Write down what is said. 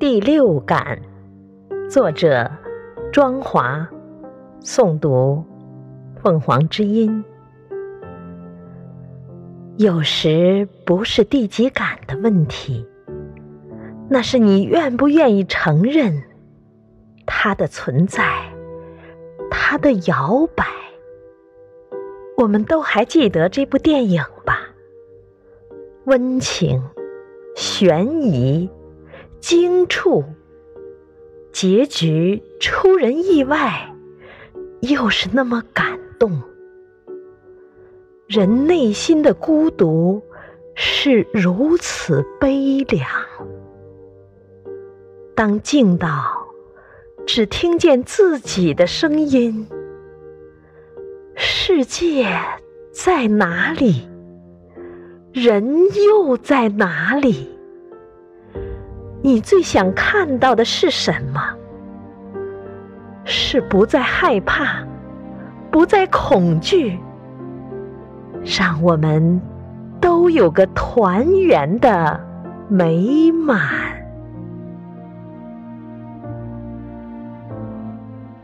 第六感，作者庄华，诵读凤凰之音。有时不是第几感的问题，那是你愿不愿意承认它的存在，它的摇摆。我们都还记得这部电影吧？温情。悬疑、惊触，结局出人意外，又是那么感动。人内心的孤独是如此悲凉。当静到只听见自己的声音，世界在哪里？人又在哪里？你最想看到的是什么？是不再害怕，不再恐惧，让我们都有个团圆的美满。